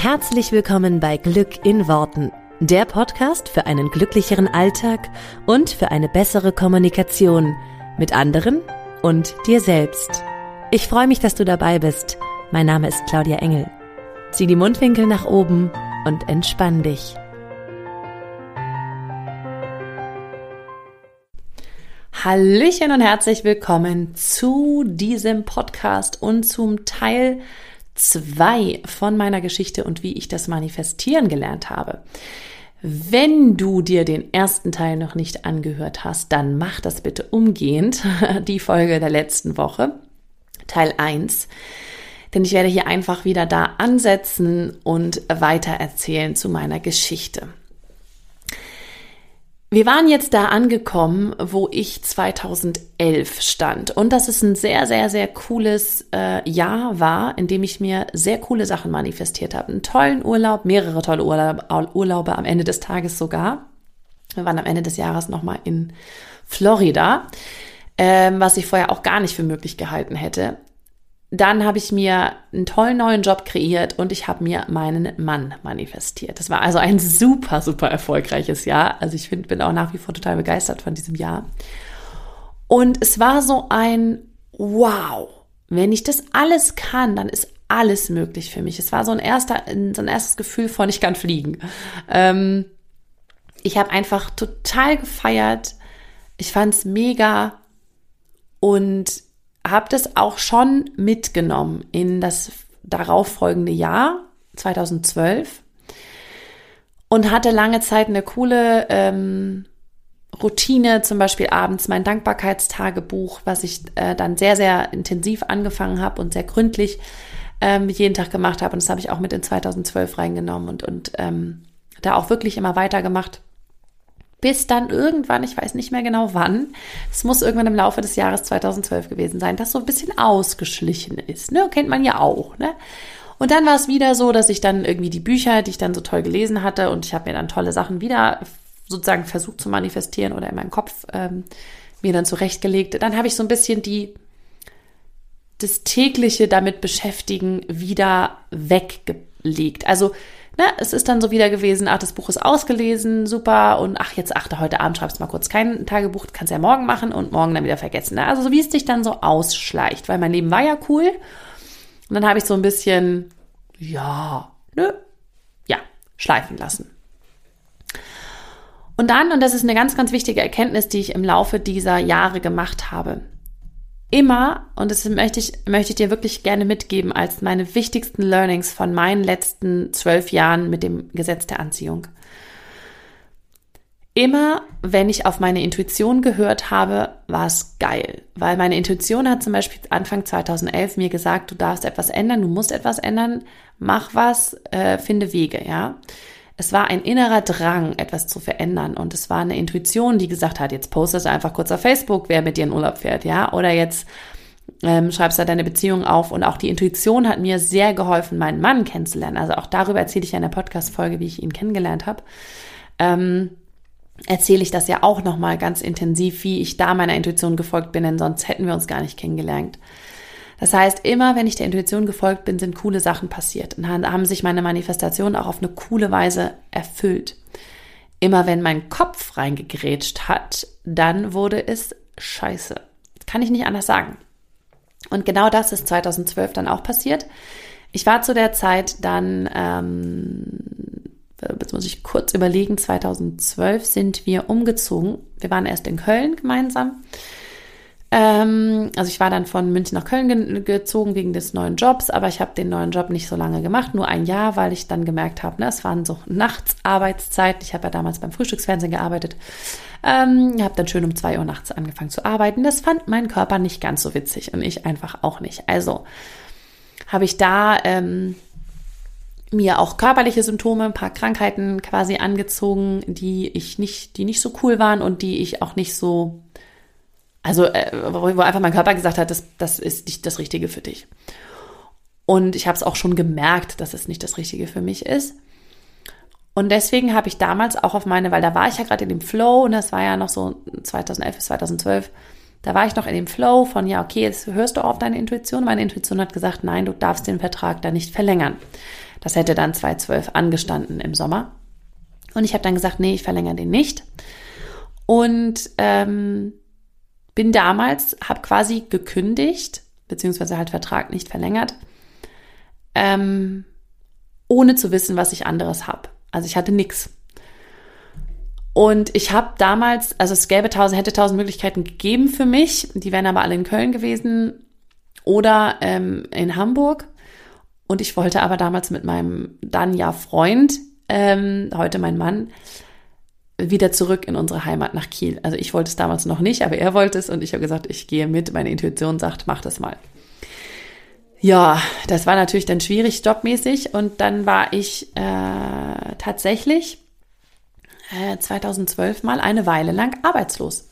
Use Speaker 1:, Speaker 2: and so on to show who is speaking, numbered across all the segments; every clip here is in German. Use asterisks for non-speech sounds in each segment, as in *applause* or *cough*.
Speaker 1: Herzlich willkommen bei Glück in Worten, der Podcast für einen glücklicheren Alltag und für eine bessere Kommunikation mit anderen und dir selbst. Ich freue mich, dass du dabei bist. Mein Name ist Claudia Engel. Zieh die Mundwinkel nach oben und entspann dich. Hallöchen und herzlich willkommen zu diesem Podcast und zum Teil zwei von meiner Geschichte und wie ich das Manifestieren gelernt habe. Wenn du dir den ersten Teil noch nicht angehört hast, dann mach das bitte umgehend, *laughs* die Folge der letzten Woche, Teil 1. Denn ich werde hier einfach wieder da ansetzen und weiter erzählen zu meiner Geschichte. Wir waren jetzt da angekommen, wo ich 2011 stand. Und das ist ein sehr, sehr, sehr cooles äh, Jahr war, in dem ich mir sehr coole Sachen manifestiert habe. Einen tollen Urlaub, mehrere tolle Urlaube, Urlaube am Ende des Tages sogar. Wir waren am Ende des Jahres nochmal in Florida, ähm, was ich vorher auch gar nicht für möglich gehalten hätte. Dann habe ich mir einen tollen neuen Job kreiert und ich habe mir meinen Mann manifestiert. Das war also ein super, super erfolgreiches Jahr. Also ich find, bin auch nach wie vor total begeistert von diesem Jahr. Und es war so ein Wow. Wenn ich das alles kann, dann ist alles möglich für mich. Es war so ein erster, so ein erstes Gefühl von ich kann fliegen. Ähm, ich habe einfach total gefeiert. Ich fand es mega und habe das auch schon mitgenommen in das darauffolgende Jahr, 2012, und hatte lange Zeit eine coole ähm, Routine, zum Beispiel abends mein Dankbarkeitstagebuch, was ich äh, dann sehr, sehr intensiv angefangen habe und sehr gründlich ähm, jeden Tag gemacht habe. Und das habe ich auch mit in 2012 reingenommen und, und ähm, da auch wirklich immer weitergemacht bis dann irgendwann, ich weiß nicht mehr genau wann, es muss irgendwann im Laufe des Jahres 2012 gewesen sein, das so ein bisschen ausgeschlichen ist. Ne? Kennt man ja auch. Ne? Und dann war es wieder so, dass ich dann irgendwie die Bücher, die ich dann so toll gelesen hatte, und ich habe mir dann tolle Sachen wieder sozusagen versucht zu manifestieren oder in meinem Kopf ähm, mir dann zurechtgelegt. Dann habe ich so ein bisschen die das tägliche damit beschäftigen wieder weggelegt. Also ne, es ist dann so wieder gewesen, ach, das Buch ist ausgelesen, super, und ach, jetzt achte, heute Abend schreibst mal kurz kein Tagebuch, kannst ja morgen machen und morgen dann wieder vergessen. Ne? Also so wie es sich dann so ausschleicht, weil mein Leben war ja cool. Und dann habe ich so ein bisschen, ja, ne, ja, schleifen lassen. Und dann, und das ist eine ganz, ganz wichtige Erkenntnis, die ich im Laufe dieser Jahre gemacht habe, immer, und das möchte ich, möchte ich dir wirklich gerne mitgeben, als meine wichtigsten Learnings von meinen letzten zwölf Jahren mit dem Gesetz der Anziehung. Immer, wenn ich auf meine Intuition gehört habe, war es geil. Weil meine Intuition hat zum Beispiel Anfang 2011 mir gesagt, du darfst etwas ändern, du musst etwas ändern, mach was, äh, finde Wege, ja. Es war ein innerer Drang, etwas zu verändern. Und es war eine Intuition, die gesagt hat, jetzt postest du einfach kurz auf Facebook, wer mit dir in Urlaub fährt, ja. Oder jetzt ähm, schreibst du deine Beziehung auf. Und auch die Intuition hat mir sehr geholfen, meinen Mann kennenzulernen. Also auch darüber erzähle ich ja in der Podcast-Folge, wie ich ihn kennengelernt habe. Ähm, erzähle ich das ja auch nochmal ganz intensiv, wie ich da meiner Intuition gefolgt bin, denn sonst hätten wir uns gar nicht kennengelernt. Das heißt, immer wenn ich der Intuition gefolgt bin, sind coole Sachen passiert und haben sich meine Manifestationen auch auf eine coole Weise erfüllt. Immer wenn mein Kopf reingegrätscht hat, dann wurde es scheiße. Das kann ich nicht anders sagen. Und genau das ist 2012 dann auch passiert. Ich war zu der Zeit dann, ähm, jetzt muss ich kurz überlegen, 2012 sind wir umgezogen. Wir waren erst in Köln gemeinsam ähm, also ich war dann von München nach Köln ge gezogen wegen des neuen Jobs, aber ich habe den neuen Job nicht so lange gemacht, nur ein Jahr, weil ich dann gemerkt habe, ne, es waren so Nachtsarbeitszeiten. Ich habe ja damals beim Frühstücksfernsehen gearbeitet. Ähm, habe dann schön um zwei Uhr nachts angefangen zu arbeiten. Das fand mein Körper nicht ganz so witzig und ich einfach auch nicht. Also habe ich da ähm, mir auch körperliche Symptome, ein paar Krankheiten quasi angezogen, die ich nicht, die nicht so cool waren und die ich auch nicht so also, äh, wo einfach mein Körper gesagt hat, das, das ist nicht das Richtige für dich. Und ich habe es auch schon gemerkt, dass es nicht das Richtige für mich ist. Und deswegen habe ich damals auch auf meine, weil da war ich ja gerade in dem Flow und das war ja noch so 2011 bis 2012, da war ich noch in dem Flow von, ja, okay, jetzt hörst du auf deine Intuition. Meine Intuition hat gesagt, nein, du darfst den Vertrag da nicht verlängern. Das hätte dann 2012 angestanden im Sommer. Und ich habe dann gesagt, nee, ich verlängere den nicht. Und ähm, bin damals, habe quasi gekündigt, beziehungsweise halt Vertrag nicht verlängert, ähm, ohne zu wissen, was ich anderes habe. Also ich hatte nichts. Und ich habe damals, also es gäbe tausend, hätte tausend Möglichkeiten gegeben für mich. Die wären aber alle in Köln gewesen oder ähm, in Hamburg. Und ich wollte aber damals mit meinem dann ja Freund, ähm, heute mein Mann, wieder zurück in unsere Heimat nach Kiel. Also ich wollte es damals noch nicht, aber er wollte es und ich habe gesagt, ich gehe mit. Meine Intuition sagt, mach das mal. Ja, das war natürlich dann schwierig jobmäßig und dann war ich äh, tatsächlich äh, 2012 mal eine Weile lang arbeitslos.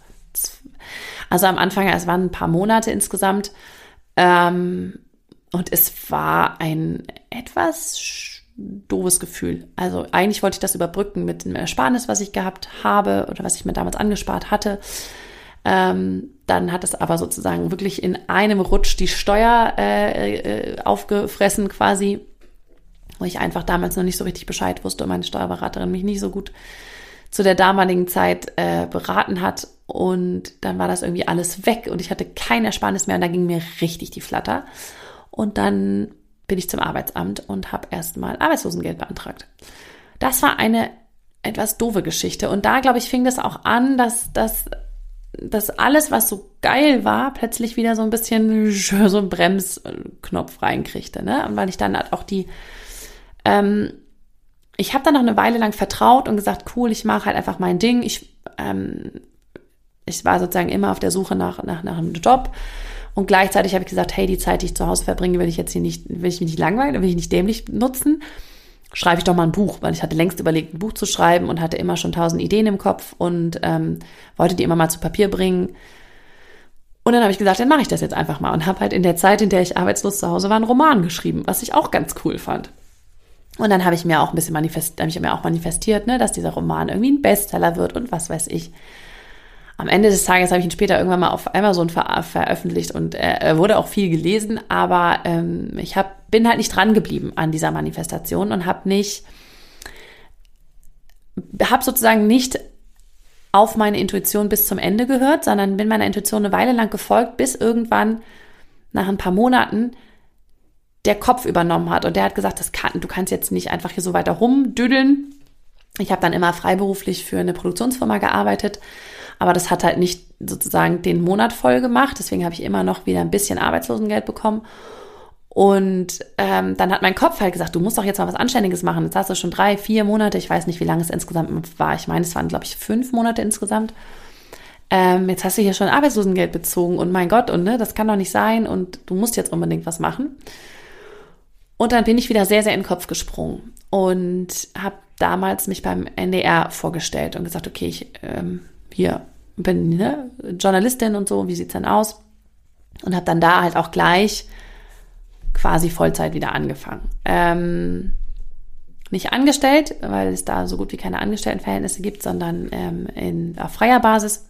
Speaker 1: Also am Anfang, es waren ein paar Monate insgesamt ähm, und es war ein etwas doofes Gefühl. Also eigentlich wollte ich das überbrücken mit dem Ersparnis, was ich gehabt habe oder was ich mir damals angespart hatte. Ähm, dann hat es aber sozusagen wirklich in einem Rutsch die Steuer äh, äh, aufgefressen quasi, wo ich einfach damals noch nicht so richtig Bescheid wusste und meine Steuerberaterin mich nicht so gut zu der damaligen Zeit äh, beraten hat. Und dann war das irgendwie alles weg und ich hatte kein Ersparnis mehr und da ging mir richtig die Flatter. Und dann bin ich zum Arbeitsamt und habe erstmal Arbeitslosengeld beantragt. Das war eine etwas doofe Geschichte. Und da, glaube ich, fing das auch an, dass, dass, dass alles, was so geil war, plötzlich wieder so ein bisschen *laughs* so einen Bremsknopf reinkriegte. Ne? Und weil ich dann halt auch die, ähm, ich habe dann noch eine Weile lang vertraut und gesagt, cool, ich mache halt einfach mein Ding. Ich, ähm, ich war sozusagen immer auf der Suche nach, nach, nach einem Job und gleichzeitig habe ich gesagt, hey, die Zeit, die ich zu Hause verbringe, will ich jetzt hier nicht, will ich mich nicht langweilen, will ich nicht dämlich nutzen. Schreibe ich doch mal ein Buch, weil ich hatte längst überlegt, ein Buch zu schreiben und hatte immer schon tausend Ideen im Kopf und ähm, wollte die immer mal zu Papier bringen. Und dann habe ich gesagt, dann mache ich das jetzt einfach mal und habe halt in der Zeit, in der ich arbeitslos zu Hause war, einen Roman geschrieben, was ich auch ganz cool fand. Und dann habe ich mir auch ein bisschen manifestiert, habe ich mir auch manifestiert, ne, dass dieser Roman irgendwie ein Bestseller wird und was weiß ich. Am Ende des Tages habe ich ihn später irgendwann mal auf Amazon ver veröffentlicht und er wurde auch viel gelesen, aber ähm, ich hab, bin halt nicht dran geblieben an dieser Manifestation und habe nicht, habe sozusagen nicht auf meine Intuition bis zum Ende gehört, sondern bin meiner Intuition eine Weile lang gefolgt, bis irgendwann nach ein paar Monaten der Kopf übernommen hat und der hat gesagt, das kann, du kannst jetzt nicht einfach hier so weiter rumdüdeln. Ich habe dann immer freiberuflich für eine Produktionsfirma gearbeitet aber das hat halt nicht sozusagen den Monat voll gemacht. Deswegen habe ich immer noch wieder ein bisschen Arbeitslosengeld bekommen. Und ähm, dann hat mein Kopf halt gesagt, du musst doch jetzt mal was Anständiges machen. Jetzt hast du schon drei, vier Monate, ich weiß nicht, wie lange es insgesamt war. Ich meine, es waren, glaube ich, fünf Monate insgesamt. Ähm, jetzt hast du hier schon Arbeitslosengeld bezogen und mein Gott, und ne, das kann doch nicht sein und du musst jetzt unbedingt was machen. Und dann bin ich wieder sehr, sehr in den Kopf gesprungen und habe damals mich beim NDR vorgestellt und gesagt, okay, ich ähm, hier bin ne, Journalistin und so, wie sieht's denn aus? Und habe dann da halt auch gleich quasi Vollzeit wieder angefangen. Ähm, nicht angestellt, weil es da so gut wie keine Angestelltenverhältnisse gibt, sondern ähm, in, auf freier Basis.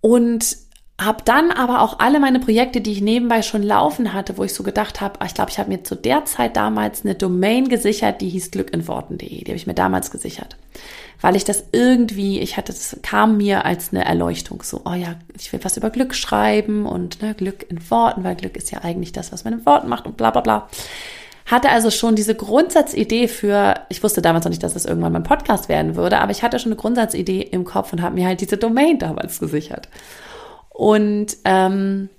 Speaker 1: Und habe dann aber auch alle meine Projekte, die ich nebenbei schon laufen hatte, wo ich so gedacht habe, ah, ich glaube, ich habe mir zu der Zeit damals eine Domain gesichert, die hieß glückinworten.de. Die habe ich mir damals gesichert weil ich das irgendwie, ich hatte, das kam mir als eine Erleuchtung, so, oh ja, ich will was über Glück schreiben und ne, Glück in Worten, weil Glück ist ja eigentlich das, was man in Worten macht und bla bla bla. Hatte also schon diese Grundsatzidee für, ich wusste damals noch nicht, dass das irgendwann mein Podcast werden würde, aber ich hatte schon eine Grundsatzidee im Kopf und habe mir halt diese Domain damals gesichert. Und ähm,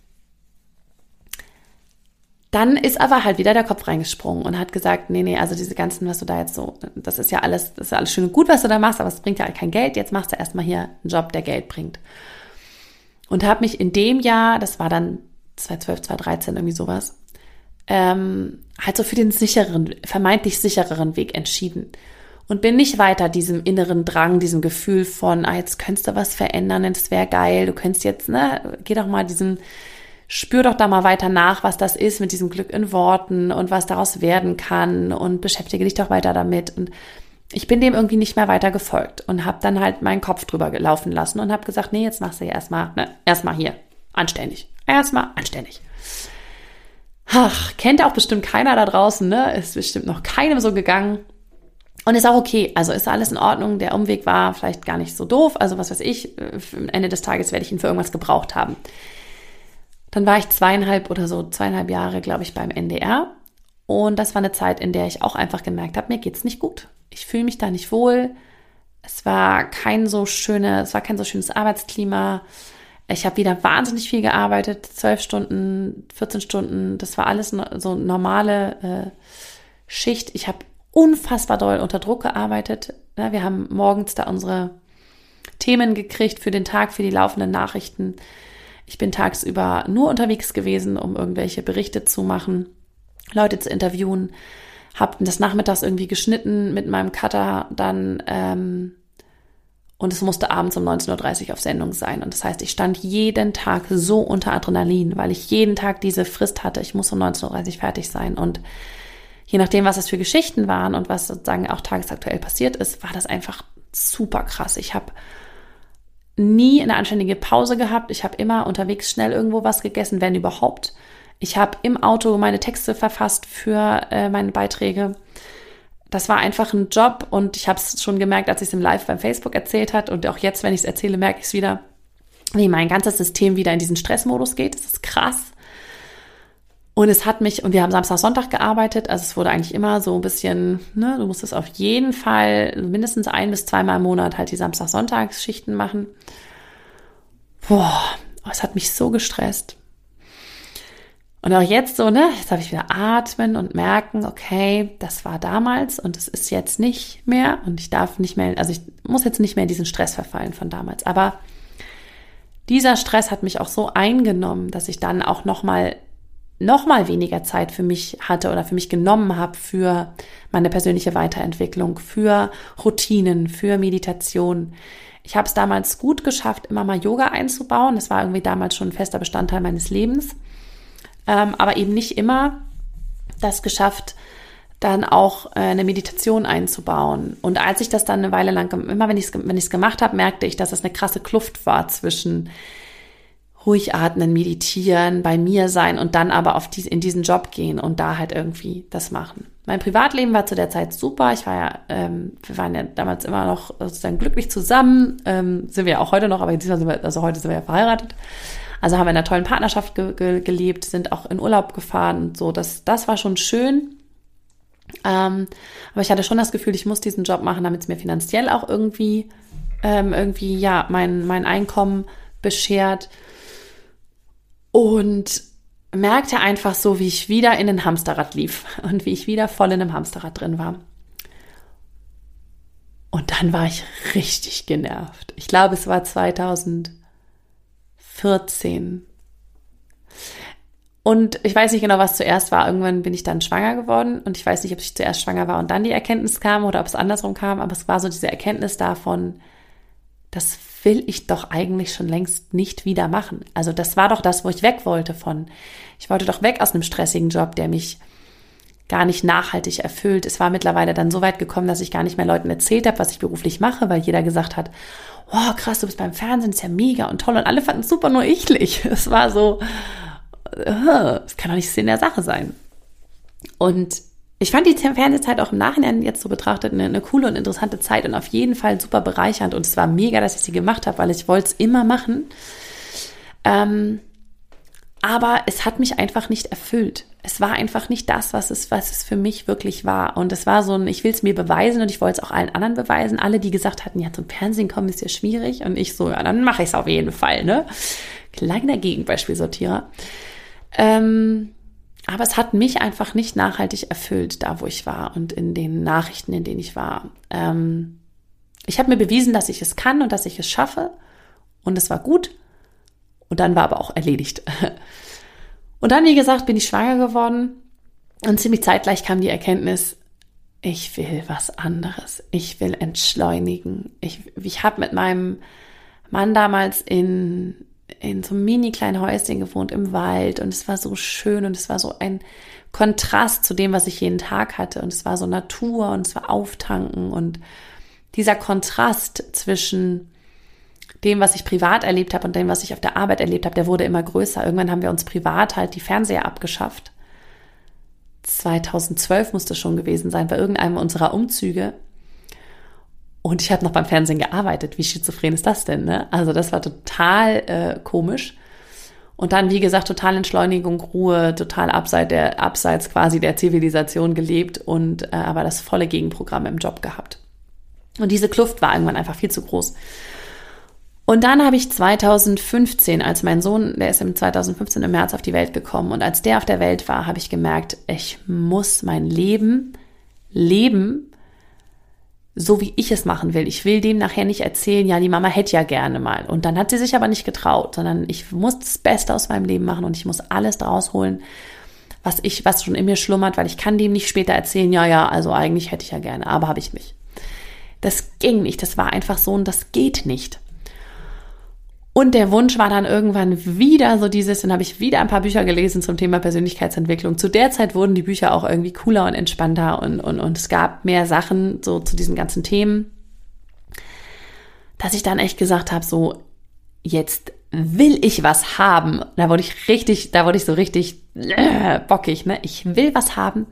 Speaker 1: dann ist aber halt wieder der Kopf reingesprungen und hat gesagt, nee, nee, also diese ganzen, was du da jetzt so, das ist ja alles, das ist alles schön und gut, was du da machst, aber es bringt ja kein Geld. Jetzt machst du erstmal hier einen Job, der Geld bringt. Und habe mich in dem Jahr, das war dann 2012, 2013, irgendwie sowas, ähm, halt so für den sicheren, vermeintlich sichereren Weg entschieden. Und bin nicht weiter diesem inneren Drang, diesem Gefühl von, ah, jetzt könntest du was verändern, das wäre geil, du könntest jetzt, ne, geh doch mal diesen, spür doch da mal weiter nach, was das ist mit diesem Glück in Worten und was daraus werden kann und beschäftige dich doch weiter damit. Und ich bin dem irgendwie nicht mehr weiter gefolgt und habe dann halt meinen Kopf drüber laufen lassen und habe gesagt, nee, jetzt machst du ja erstmal, ne, erstmal hier, anständig. Erstmal anständig. Ach, kennt auch bestimmt keiner da draußen, ne? Ist bestimmt noch keinem so gegangen. Und ist auch okay. Also ist alles in Ordnung. Der Umweg war vielleicht gar nicht so doof. Also was weiß ich, äh, am Ende des Tages werde ich ihn für irgendwas gebraucht haben. Dann war ich zweieinhalb oder so, zweieinhalb Jahre, glaube ich, beim NDR. Und das war eine Zeit, in der ich auch einfach gemerkt habe, mir geht's nicht gut. Ich fühle mich da nicht wohl. Es war kein so schönes, es war kein so schönes Arbeitsklima. Ich habe wieder wahnsinnig viel gearbeitet, zwölf Stunden, 14 Stunden. Das war alles so normale äh, Schicht. Ich habe unfassbar doll unter Druck gearbeitet. Ja, wir haben morgens da unsere Themen gekriegt für den Tag, für die laufenden Nachrichten. Ich bin tagsüber nur unterwegs gewesen, um irgendwelche Berichte zu machen, Leute zu interviewen, habe das nachmittags irgendwie geschnitten mit meinem Cutter dann ähm, und es musste abends um 19.30 Uhr auf Sendung sein. Und das heißt, ich stand jeden Tag so unter Adrenalin, weil ich jeden Tag diese Frist hatte. Ich muss um 19.30 Uhr fertig sein. Und je nachdem, was es für Geschichten waren und was sozusagen auch tagesaktuell passiert ist, war das einfach super krass. Ich habe nie eine anständige Pause gehabt. Ich habe immer unterwegs schnell irgendwo was gegessen, wenn überhaupt. Ich habe im Auto meine Texte verfasst für äh, meine Beiträge. Das war einfach ein Job und ich habe es schon gemerkt, als ich es im Live beim Facebook erzählt hat und auch jetzt, wenn ich es erzähle, merke ich es wieder, wie mein ganzes System wieder in diesen Stressmodus geht. Das ist krass. Und es hat mich, und wir haben Samstag, Sonntag gearbeitet, also es wurde eigentlich immer so ein bisschen, ne, du musstest auf jeden Fall mindestens ein bis zweimal im Monat halt die Samstag, Sonntagsschichten machen. Boah, es hat mich so gestresst. Und auch jetzt so, ne, jetzt habe ich wieder atmen und merken, okay, das war damals und es ist jetzt nicht mehr und ich darf nicht mehr, also ich muss jetzt nicht mehr in diesen Stress verfallen von damals. Aber dieser Stress hat mich auch so eingenommen, dass ich dann auch nochmal noch mal weniger Zeit für mich hatte oder für mich genommen habe für meine persönliche Weiterentwicklung, für Routinen, für Meditation. Ich habe es damals gut geschafft, immer mal Yoga einzubauen. Das war irgendwie damals schon ein fester Bestandteil meines Lebens. Ähm, aber eben nicht immer das geschafft, dann auch äh, eine Meditation einzubauen. Und als ich das dann eine Weile lang, immer wenn ich es wenn ich's gemacht habe, merkte ich, dass es eine krasse Kluft war zwischen ruhig atmen, meditieren, bei mir sein und dann aber auf die, in diesen Job gehen und da halt irgendwie das machen. Mein Privatleben war zu der Zeit super. Ich war ja, ähm, wir waren ja damals immer noch sozusagen glücklich zusammen, ähm, sind wir ja auch heute noch, aber diesmal sind wir, also heute sind wir ja verheiratet. Also haben wir in einer tollen Partnerschaft ge ge gelebt, sind auch in Urlaub gefahren und so. Das, das war schon schön. Ähm, aber ich hatte schon das Gefühl, ich muss diesen Job machen, damit es mir finanziell auch irgendwie, ähm, irgendwie, ja, mein, mein Einkommen beschert und merkte einfach so, wie ich wieder in ein Hamsterrad lief *laughs* und wie ich wieder voll in einem Hamsterrad drin war. Und dann war ich richtig genervt. Ich glaube, es war 2014. Und ich weiß nicht genau, was zuerst war. Irgendwann bin ich dann schwanger geworden und ich weiß nicht, ob ich zuerst schwanger war und dann die Erkenntnis kam oder ob es andersrum kam, aber es war so diese Erkenntnis davon, das will ich doch eigentlich schon längst nicht wieder machen. Also das war doch das, wo ich weg wollte von. Ich wollte doch weg aus einem stressigen Job, der mich gar nicht nachhaltig erfüllt. Es war mittlerweile dann so weit gekommen, dass ich gar nicht mehr Leuten erzählt habe, was ich beruflich mache, weil jeder gesagt hat, oh krass, du bist beim Fernsehen, ist ja mega und toll und alle fanden es super, nur ich *laughs* nicht. Es war so, äh, es kann doch nicht Sinn der Sache sein. Und ich fand die Fernsehzeit auch im Nachhinein jetzt so betrachtet eine, eine, coole und interessante Zeit und auf jeden Fall super bereichernd. Und es war mega, dass ich sie gemacht habe, weil ich wollte es immer machen. Ähm, aber es hat mich einfach nicht erfüllt. Es war einfach nicht das, was es, was es für mich wirklich war. Und es war so ein, ich will es mir beweisen und ich wollte es auch allen anderen beweisen. Alle, die gesagt hatten, ja, zum Fernsehen kommen ist ja schwierig. Und ich so, ja, dann mache ich es auf jeden Fall, ne? Kleiner Gegenbeispielsortierer. Ähm, aber es hat mich einfach nicht nachhaltig erfüllt, da wo ich war und in den Nachrichten, in denen ich war. Ähm, ich habe mir bewiesen, dass ich es kann und dass ich es schaffe. Und es war gut. Und dann war aber auch erledigt. *laughs* Und dann, wie gesagt, bin ich schwanger geworden. Und ziemlich zeitgleich kam die Erkenntnis, ich will was anderes. Ich will entschleunigen. Ich, ich habe mit meinem Mann damals in in so einem mini kleinen Häuschen gewohnt im Wald und es war so schön und es war so ein Kontrast zu dem, was ich jeden Tag hatte und es war so Natur und es war Auftanken und dieser Kontrast zwischen dem, was ich privat erlebt habe und dem, was ich auf der Arbeit erlebt habe, der wurde immer größer. Irgendwann haben wir uns privat halt die Fernseher abgeschafft 2012 musste schon gewesen sein, bei irgendeinem unserer Umzüge. Und ich habe noch beim Fernsehen gearbeitet. Wie schizophren ist das denn? Ne? Also das war total äh, komisch. Und dann, wie gesagt, total Entschleunigung, Ruhe, total abseits der, abseits quasi der Zivilisation gelebt und äh, aber das volle Gegenprogramm im Job gehabt. Und diese Kluft war irgendwann einfach viel zu groß. Und dann habe ich 2015, als mein Sohn, der ist im 2015 im März auf die Welt gekommen und als der auf der Welt war, habe ich gemerkt, ich muss mein Leben leben, so wie ich es machen will. Ich will dem nachher nicht erzählen, ja, die Mama hätte ja gerne mal. Und dann hat sie sich aber nicht getraut, sondern ich muss das Beste aus meinem Leben machen und ich muss alles draus holen, was ich, was schon in mir schlummert, weil ich kann dem nicht später erzählen, ja, ja, also eigentlich hätte ich ja gerne, aber habe ich mich. Das ging nicht, das war einfach so und das geht nicht. Und der Wunsch war dann irgendwann wieder so dieses, dann habe ich wieder ein paar Bücher gelesen zum Thema Persönlichkeitsentwicklung. Zu der Zeit wurden die Bücher auch irgendwie cooler und entspannter und, und, und es gab mehr Sachen so zu diesen ganzen Themen, dass ich dann echt gesagt habe, so jetzt will ich was haben. Da wurde ich richtig, da wurde ich so richtig äh, bockig, ne? Ich will was haben,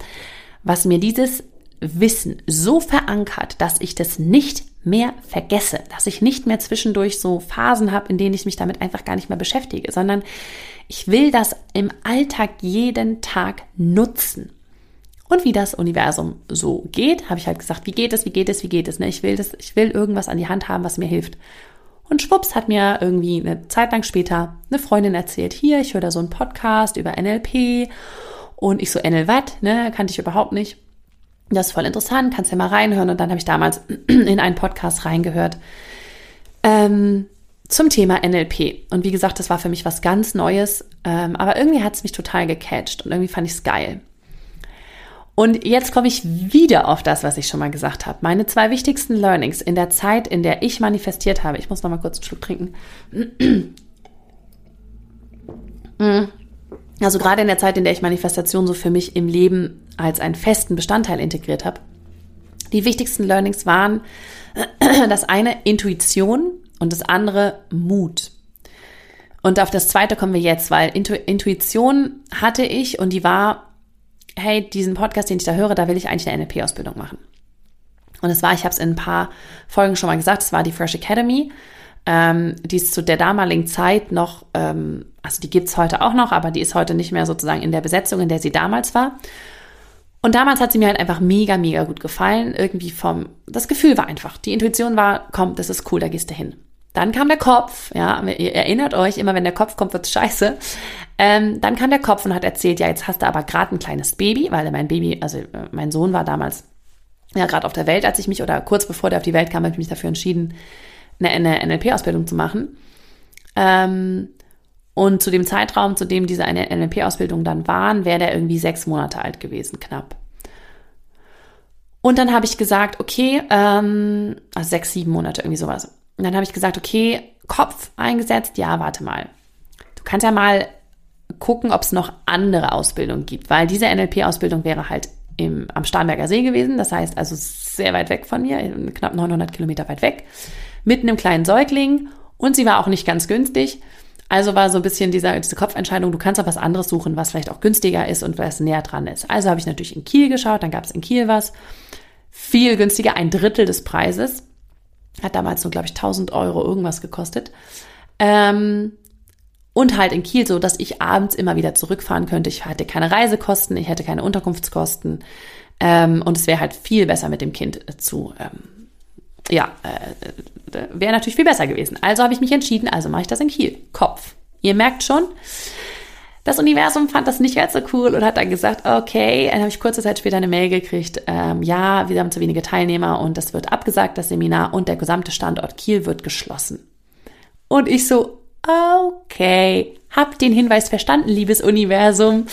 Speaker 1: was mir dieses Wissen so verankert, dass ich das nicht mehr vergesse, dass ich nicht mehr zwischendurch so Phasen habe, in denen ich mich damit einfach gar nicht mehr beschäftige, sondern ich will das im Alltag jeden Tag nutzen. Und wie das Universum so geht, habe ich halt gesagt, wie geht es, wie geht es, wie geht es. Ne? Ich will das, ich will irgendwas an die Hand haben, was mir hilft. Und schwupps hat mir irgendwie eine Zeit lang später eine Freundin erzählt, hier, ich höre da so einen Podcast über NLP und ich so NLWatt, ne, kannte ich überhaupt nicht. Das ist voll interessant, kannst ja mal reinhören. Und dann habe ich damals *clears throat* in einen Podcast reingehört ähm, zum Thema NLP. Und wie gesagt, das war für mich was ganz Neues. Ähm, aber irgendwie hat es mich total gecatcht und irgendwie fand ich es geil. Und jetzt komme ich wieder auf das, was ich schon mal gesagt habe. Meine zwei wichtigsten Learnings in der Zeit, in der ich manifestiert habe. Ich muss noch mal kurz einen Schluck trinken. *clears throat* Also gerade in der Zeit, in der ich Manifestation so für mich im Leben als einen festen Bestandteil integriert habe. Die wichtigsten Learnings waren *clears throat* das eine Intuition und das andere Mut. Und auf das zweite kommen wir jetzt, weil Intu Intuition hatte ich und die war, hey, diesen Podcast, den ich da höre, da will ich eigentlich eine NLP-Ausbildung machen. Und es war, ich habe es in ein paar Folgen schon mal gesagt, es war die Fresh Academy. Ähm, die ist zu der damaligen Zeit noch, ähm, also die gibt's heute auch noch, aber die ist heute nicht mehr sozusagen in der Besetzung, in der sie damals war. Und damals hat sie mir halt einfach mega, mega gut gefallen. Irgendwie vom, das Gefühl war einfach, die Intuition war, komm, das ist cool, da gehst du hin. Dann kam der Kopf, ja, ihr erinnert euch, immer wenn der Kopf kommt, wird's scheiße. Ähm, dann kam der Kopf und hat erzählt, ja, jetzt hast du aber gerade ein kleines Baby, weil mein Baby, also äh, mein Sohn war damals ja gerade auf der Welt, als ich mich, oder kurz bevor der auf die Welt kam, habe ich mich dafür entschieden, eine, eine NLP-Ausbildung zu machen. Ähm, und zu dem Zeitraum, zu dem diese NLP-Ausbildung dann waren, wäre der irgendwie sechs Monate alt gewesen, knapp. Und dann habe ich gesagt, okay, ähm, also sechs, sieben Monate, irgendwie sowas. Und dann habe ich gesagt, okay, Kopf eingesetzt, ja, warte mal. Du kannst ja mal gucken, ob es noch andere Ausbildungen gibt, weil diese NLP-Ausbildung wäre halt im, am Starnberger See gewesen, das heißt also sehr weit weg von mir, knapp 900 Kilometer weit weg mit einem kleinen Säugling und sie war auch nicht ganz günstig. Also war so ein bisschen dieser, diese Kopfentscheidung, du kannst auch was anderes suchen, was vielleicht auch günstiger ist und was näher dran ist. Also habe ich natürlich in Kiel geschaut, dann gab es in Kiel was. Viel günstiger, ein Drittel des Preises. Hat damals nur, glaube ich, 1000 Euro irgendwas gekostet. Ähm, und halt in Kiel so, dass ich abends immer wieder zurückfahren könnte. Ich hatte keine Reisekosten, ich hätte keine Unterkunftskosten. Ähm, und es wäre halt viel besser mit dem Kind zu, ähm, ja, äh, äh, wäre natürlich viel besser gewesen. Also habe ich mich entschieden, also mache ich das in Kiel. Kopf. Ihr merkt schon, das Universum fand das nicht ganz so cool und hat dann gesagt, okay, dann habe ich kurze Zeit später eine Mail gekriegt, ähm, ja, wir haben zu wenige Teilnehmer und das wird abgesagt, das Seminar und der gesamte Standort Kiel wird geschlossen. Und ich so, okay, hab den Hinweis verstanden, liebes Universum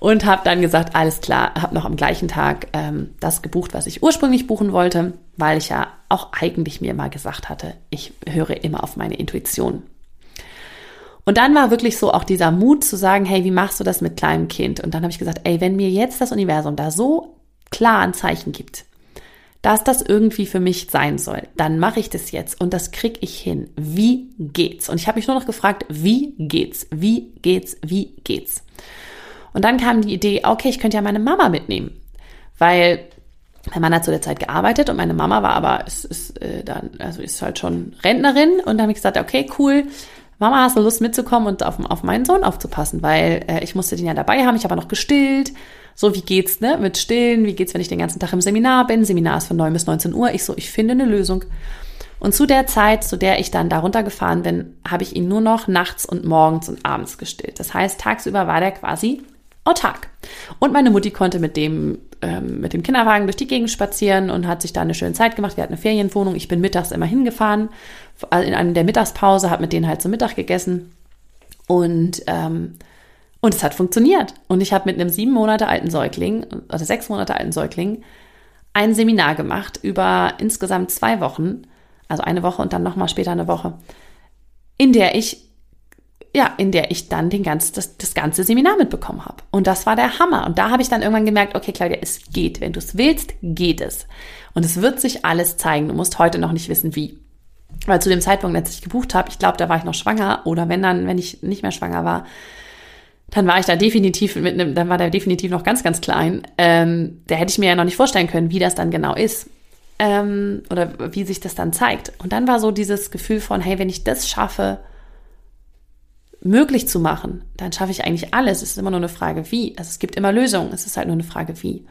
Speaker 1: und habe dann gesagt, alles klar, habe noch am gleichen Tag ähm, das gebucht, was ich ursprünglich buchen wollte, weil ich ja auch eigentlich mir mal gesagt hatte, ich höre immer auf meine Intuition. Und dann war wirklich so auch dieser Mut zu sagen, hey, wie machst du das mit kleinem Kind? Und dann habe ich gesagt, ey, wenn mir jetzt das Universum da so klar ein Zeichen gibt, dass das irgendwie für mich sein soll, dann mache ich das jetzt und das krieg ich hin. Wie geht's? Und ich habe mich nur noch gefragt, wie geht's? Wie geht's? Wie geht's? Und dann kam die Idee, okay, ich könnte ja meine Mama mitnehmen, weil mein Mann hat zu der Zeit gearbeitet und meine Mama war aber, ist, ist, äh, dann, also ist halt schon Rentnerin und dann habe ich gesagt, okay, cool, Mama, hast du Lust mitzukommen und auf, auf meinen Sohn aufzupassen, weil äh, ich musste den ja dabei haben, ich habe noch gestillt. So, wie geht's, ne, mit Stillen? Wie geht's, wenn ich den ganzen Tag im Seminar bin? Seminar ist von 9 bis 19 Uhr. Ich so, ich finde eine Lösung. Und zu der Zeit, zu der ich dann da runtergefahren bin, habe ich ihn nur noch nachts und morgens und abends gestillt. Das heißt, tagsüber war der quasi autark. Und meine Mutti konnte mit dem, ähm, mit dem Kinderwagen durch die Gegend spazieren und hat sich da eine schöne Zeit gemacht. Wir hatten eine Ferienwohnung. Ich bin mittags immer hingefahren, in einer der Mittagspause, habe mit denen halt zum Mittag gegessen. Und, ähm, und es hat funktioniert. Und ich habe mit einem sieben Monate alten Säugling, also sechs Monate alten Säugling, ein Seminar gemacht über insgesamt zwei Wochen, also eine Woche und dann nochmal später eine Woche, in der ich ja, in der ich dann den ganz, das, das ganze Seminar mitbekommen habe. Und das war der Hammer. Und da habe ich dann irgendwann gemerkt, okay, Claudia, es geht. Wenn du es willst, geht es. Und es wird sich alles zeigen. Du musst heute noch nicht wissen, wie. Weil zu dem Zeitpunkt, als ich gebucht habe, ich glaube, da war ich noch schwanger oder wenn dann, wenn ich nicht mehr schwanger war, dann war ich da definitiv mit einem, dann war der definitiv noch ganz, ganz klein. Ähm, da hätte ich mir ja noch nicht vorstellen können, wie das dann genau ist. Ähm, oder wie sich das dann zeigt. Und dann war so dieses Gefühl von, hey, wenn ich das schaffe, möglich zu machen, dann schaffe ich eigentlich alles. Es ist immer nur eine Frage, wie. Also es gibt immer Lösungen, es ist halt nur eine Frage, wie.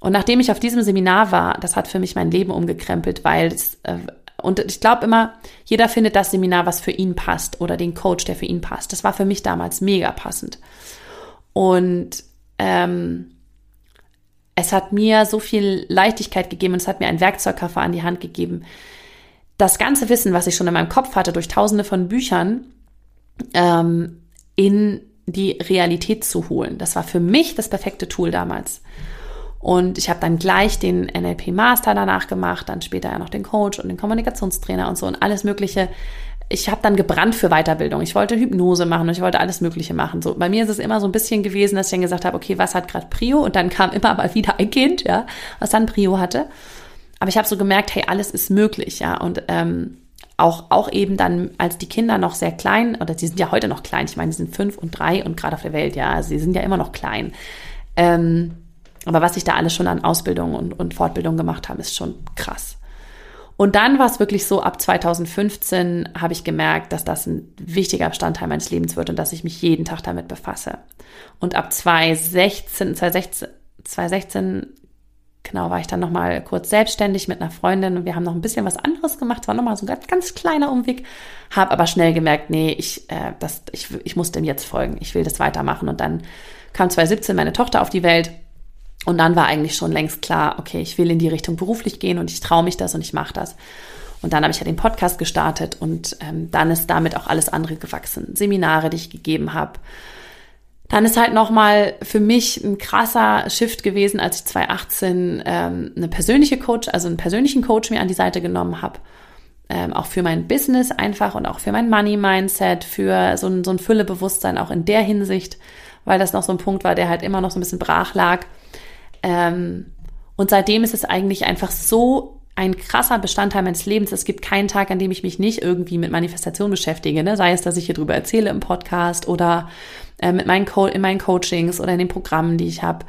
Speaker 1: Und nachdem ich auf diesem Seminar war, das hat für mich mein Leben umgekrempelt, weil es, äh, und ich glaube immer, jeder findet das Seminar, was für ihn passt oder den Coach, der für ihn passt. Das war für mich damals mega passend. Und ähm, es hat mir so viel Leichtigkeit gegeben und es hat mir einen Werkzeugkoffer an die Hand gegeben. Das ganze Wissen, was ich schon in meinem Kopf hatte durch tausende von Büchern, ähm, in die Realität zu holen. Das war für mich das perfekte Tool damals. Und ich habe dann gleich den NLP Master danach gemacht, dann später ja noch den Coach und den Kommunikationstrainer und so und alles Mögliche. Ich habe dann gebrannt für Weiterbildung. Ich wollte Hypnose machen und ich wollte alles Mögliche machen. So bei mir ist es immer so ein bisschen gewesen, dass ich dann gesagt habe, okay, was hat gerade Prio? Und dann kam immer mal wieder ein Kind, ja, was dann Prio hatte. Aber ich habe so gemerkt, hey, alles ist möglich, ja. Und ähm, auch, auch eben dann, als die Kinder noch sehr klein, oder sie sind ja heute noch klein, ich meine, sie sind fünf und drei und gerade auf der Welt, ja, sie sind ja immer noch klein. Ähm, aber was ich da alles schon an Ausbildung und, und Fortbildung gemacht habe, ist schon krass. Und dann war es wirklich so, ab 2015 habe ich gemerkt, dass das ein wichtiger Bestandteil meines Lebens wird und dass ich mich jeden Tag damit befasse. Und ab 2016, 2016, 2016 genau, war ich dann nochmal kurz selbstständig mit einer Freundin und wir haben noch ein bisschen was anderes gemacht. Es war nochmal so ein ganz, ganz kleiner Umweg. Habe aber schnell gemerkt, nee, ich, äh, das, ich, ich muss dem jetzt folgen. Ich will das weitermachen. Und dann kam 2017 meine Tochter auf die Welt. Und dann war eigentlich schon längst klar, okay, ich will in die Richtung beruflich gehen und ich traue mich das und ich mache das. Und dann habe ich ja den Podcast gestartet und ähm, dann ist damit auch alles andere gewachsen. Seminare, die ich gegeben habe, dann ist halt nochmal für mich ein krasser Shift gewesen, als ich 2018 ähm, eine persönliche Coach, also einen persönlichen Coach mir an die Seite genommen habe. Ähm, auch für mein Business einfach und auch für mein Money-Mindset, für so ein, so ein Füllebewusstsein auch in der Hinsicht, weil das noch so ein Punkt war, der halt immer noch so ein bisschen brach lag. Ähm, und seitdem ist es eigentlich einfach so ein krasser Bestandteil meines Lebens. Es gibt keinen Tag, an dem ich mich nicht irgendwie mit Manifestation beschäftige. Ne? Sei es, dass ich hier drüber erzähle im Podcast oder äh, mit meinen Co in meinen Coachings oder in den Programmen, die ich habe.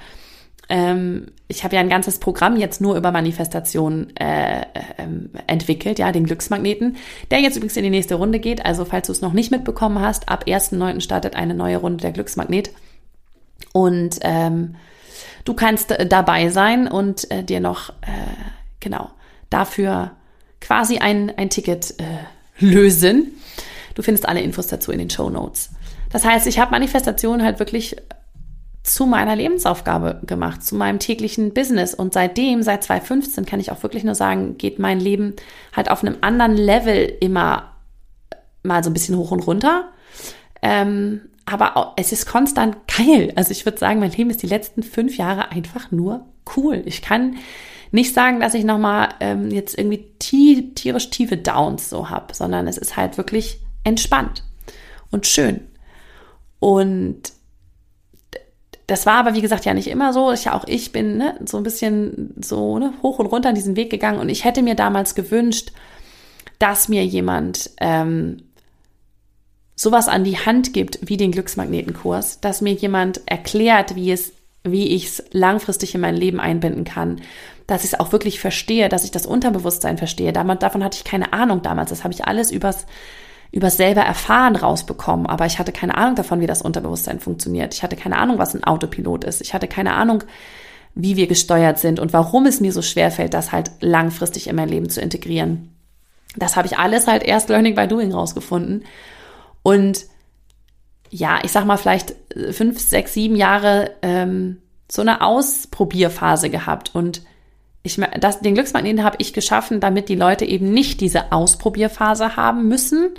Speaker 1: Ähm, ich habe ja ein ganzes Programm jetzt nur über Manifestation äh, äh, entwickelt, ja, den Glücksmagneten, der jetzt übrigens in die nächste Runde geht. Also falls du es noch nicht mitbekommen hast, ab 1.9. startet eine neue Runde der Glücksmagnet. Und ähm, du kannst äh, dabei sein und äh, dir noch, äh, genau, dafür quasi ein, ein Ticket äh, lösen. Du findest alle Infos dazu in den Show Notes. Das heißt, ich habe Manifestation halt wirklich zu meiner Lebensaufgabe gemacht, zu meinem täglichen Business. Und seitdem, seit 2015, kann ich auch wirklich nur sagen, geht mein Leben halt auf einem anderen Level immer mal so ein bisschen hoch und runter. Ähm, aber es ist konstant geil. Also ich würde sagen, mein Leben ist die letzten fünf Jahre einfach nur cool. Ich kann nicht sagen, dass ich nochmal ähm, jetzt irgendwie tierisch tiefe Downs so habe, sondern es ist halt wirklich entspannt und schön. Und das war aber, wie gesagt, ja nicht immer so. Ich, auch ich bin ne, so ein bisschen so ne, hoch und runter an diesen Weg gegangen. Und ich hätte mir damals gewünscht, dass mir jemand ähm, sowas an die Hand gibt wie den Glücksmagnetenkurs, dass mir jemand erklärt, wie es, wie ich es langfristig in mein Leben einbinden kann, dass ich es auch wirklich verstehe, dass ich das Unterbewusstsein verstehe. Davon hatte ich keine Ahnung damals. Das habe ich alles übers, übers selber erfahren rausbekommen. Aber ich hatte keine Ahnung davon, wie das Unterbewusstsein funktioniert. Ich hatte keine Ahnung, was ein Autopilot ist. Ich hatte keine Ahnung, wie wir gesteuert sind und warum es mir so schwer fällt, das halt langfristig in mein Leben zu integrieren. Das habe ich alles halt erst Learning by Doing rausgefunden. Und ja, ich sag mal vielleicht fünf, sechs, sieben Jahre ähm, so eine Ausprobierphase gehabt. Und ich, das, den Glücksmagneten habe ich geschaffen, damit die Leute eben nicht diese Ausprobierphase haben müssen,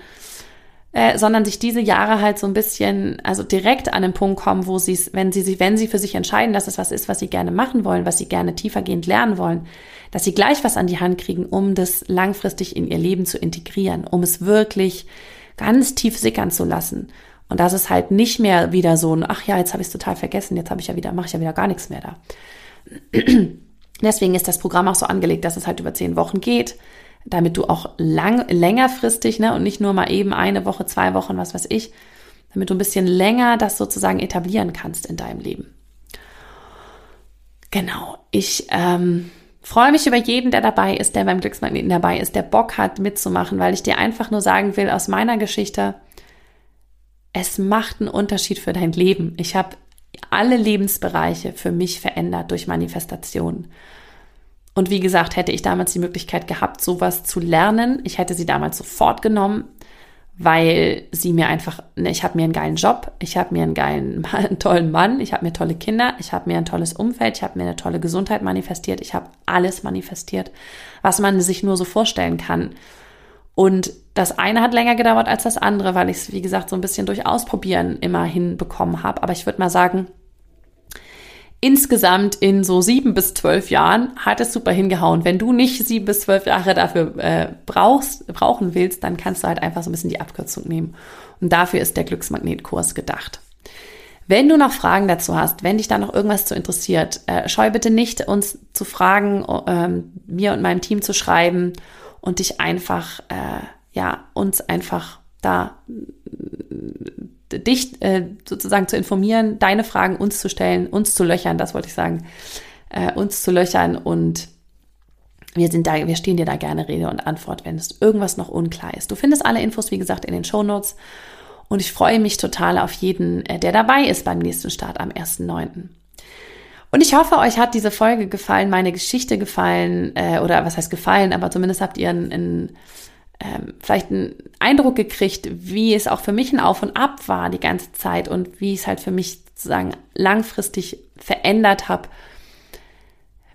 Speaker 1: äh, sondern sich diese Jahre halt so ein bisschen, also direkt an den Punkt kommen, wo sie es, wenn sie, wenn sie für sich entscheiden, dass es was ist, was sie gerne machen wollen, was sie gerne tiefergehend lernen wollen, dass sie gleich was an die Hand kriegen, um das langfristig in ihr Leben zu integrieren, um es wirklich ganz tief sickern zu lassen. Und das ist halt nicht mehr wieder so ein, ach ja, jetzt habe ich es total vergessen, jetzt habe ich ja wieder, mache ich ja wieder gar nichts mehr da. Deswegen ist das Programm auch so angelegt, dass es halt über zehn Wochen geht, damit du auch lang, längerfristig, ne, und nicht nur mal eben eine Woche, zwei Wochen, was weiß ich, damit du ein bisschen länger das sozusagen etablieren kannst in deinem Leben. Genau. Ich ähm, freue mich über jeden, der dabei ist, der beim Glücksmagneten dabei ist, der Bock hat mitzumachen, weil ich dir einfach nur sagen will aus meiner Geschichte, es macht einen Unterschied für dein Leben. Ich habe alle Lebensbereiche für mich verändert durch Manifestation. Und wie gesagt, hätte ich damals die Möglichkeit gehabt, sowas zu lernen, ich hätte sie damals sofort genommen, weil sie mir einfach, ne, ich habe mir einen geilen Job, ich habe mir einen geilen, *laughs* einen tollen Mann, ich habe mir tolle Kinder, ich habe mir ein tolles Umfeld, ich habe mir eine tolle Gesundheit manifestiert, ich habe alles manifestiert, was man sich nur so vorstellen kann. Und das eine hat länger gedauert als das andere, weil ich es, wie gesagt, so ein bisschen durch Ausprobieren immer hinbekommen habe. Aber ich würde mal sagen, insgesamt in so sieben bis zwölf Jahren hat es super hingehauen. Wenn du nicht sieben bis zwölf Jahre dafür äh, brauchst, brauchen willst, dann kannst du halt einfach so ein bisschen die Abkürzung nehmen. Und dafür ist der Glücksmagnetkurs gedacht. Wenn du noch Fragen dazu hast, wenn dich da noch irgendwas zu interessiert, äh, scheu bitte nicht, uns zu fragen, äh, mir und meinem Team zu schreiben und dich einfach, äh, ja, uns einfach da äh, dich äh, sozusagen zu informieren, deine Fragen uns zu stellen, uns zu löchern, das wollte ich sagen, äh, uns zu löchern und wir sind da, wir stehen dir da gerne Rede und Antwort, wenn es irgendwas noch unklar ist. Du findest alle Infos, wie gesagt, in den Show Notes und ich freue mich total auf jeden, äh, der dabei ist beim nächsten Start am 1.9. Und ich hoffe, euch hat diese Folge gefallen, meine Geschichte gefallen, äh, oder was heißt gefallen, aber zumindest habt ihr einen, einen ähm, vielleicht einen Eindruck gekriegt, wie es auch für mich ein Auf und Ab war die ganze Zeit und wie ich es halt für mich sozusagen langfristig verändert habe.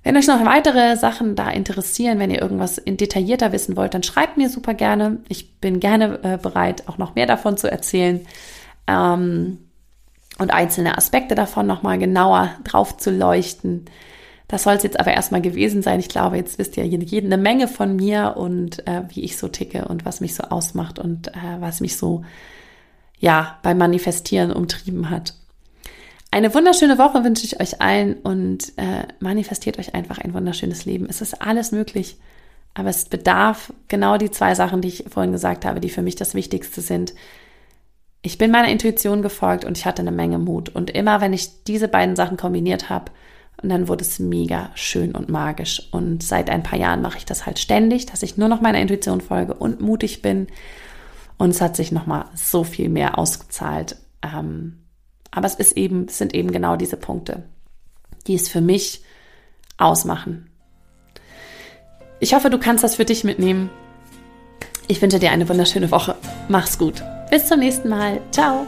Speaker 1: Wenn euch noch weitere Sachen da interessieren, wenn ihr irgendwas in detaillierter wissen wollt, dann schreibt mir super gerne. Ich bin gerne äh, bereit, auch noch mehr davon zu erzählen. Ähm, und einzelne Aspekte davon nochmal genauer drauf zu leuchten. Das soll es jetzt aber erstmal gewesen sein. Ich glaube, jetzt wisst ihr jede eine Menge von mir und äh, wie ich so ticke und was mich so ausmacht und äh, was mich so ja beim Manifestieren umtrieben hat. Eine wunderschöne Woche wünsche ich euch allen und äh, manifestiert euch einfach ein wunderschönes Leben. Es ist alles möglich, aber es bedarf genau die zwei Sachen, die ich vorhin gesagt habe, die für mich das Wichtigste sind ich bin meiner Intuition gefolgt und ich hatte eine Menge Mut. Und immer, wenn ich diese beiden Sachen kombiniert habe, und dann wurde es mega schön und magisch. Und seit ein paar Jahren mache ich das halt ständig, dass ich nur noch meiner Intuition folge und mutig bin. Und es hat sich nochmal so viel mehr ausgezahlt. Ähm, aber es ist eben, es sind eben genau diese Punkte, die es für mich ausmachen. Ich hoffe, du kannst das für dich mitnehmen. Ich wünsche dir eine wunderschöne Woche. Mach's gut. Bis zum nächsten Mal. Ciao.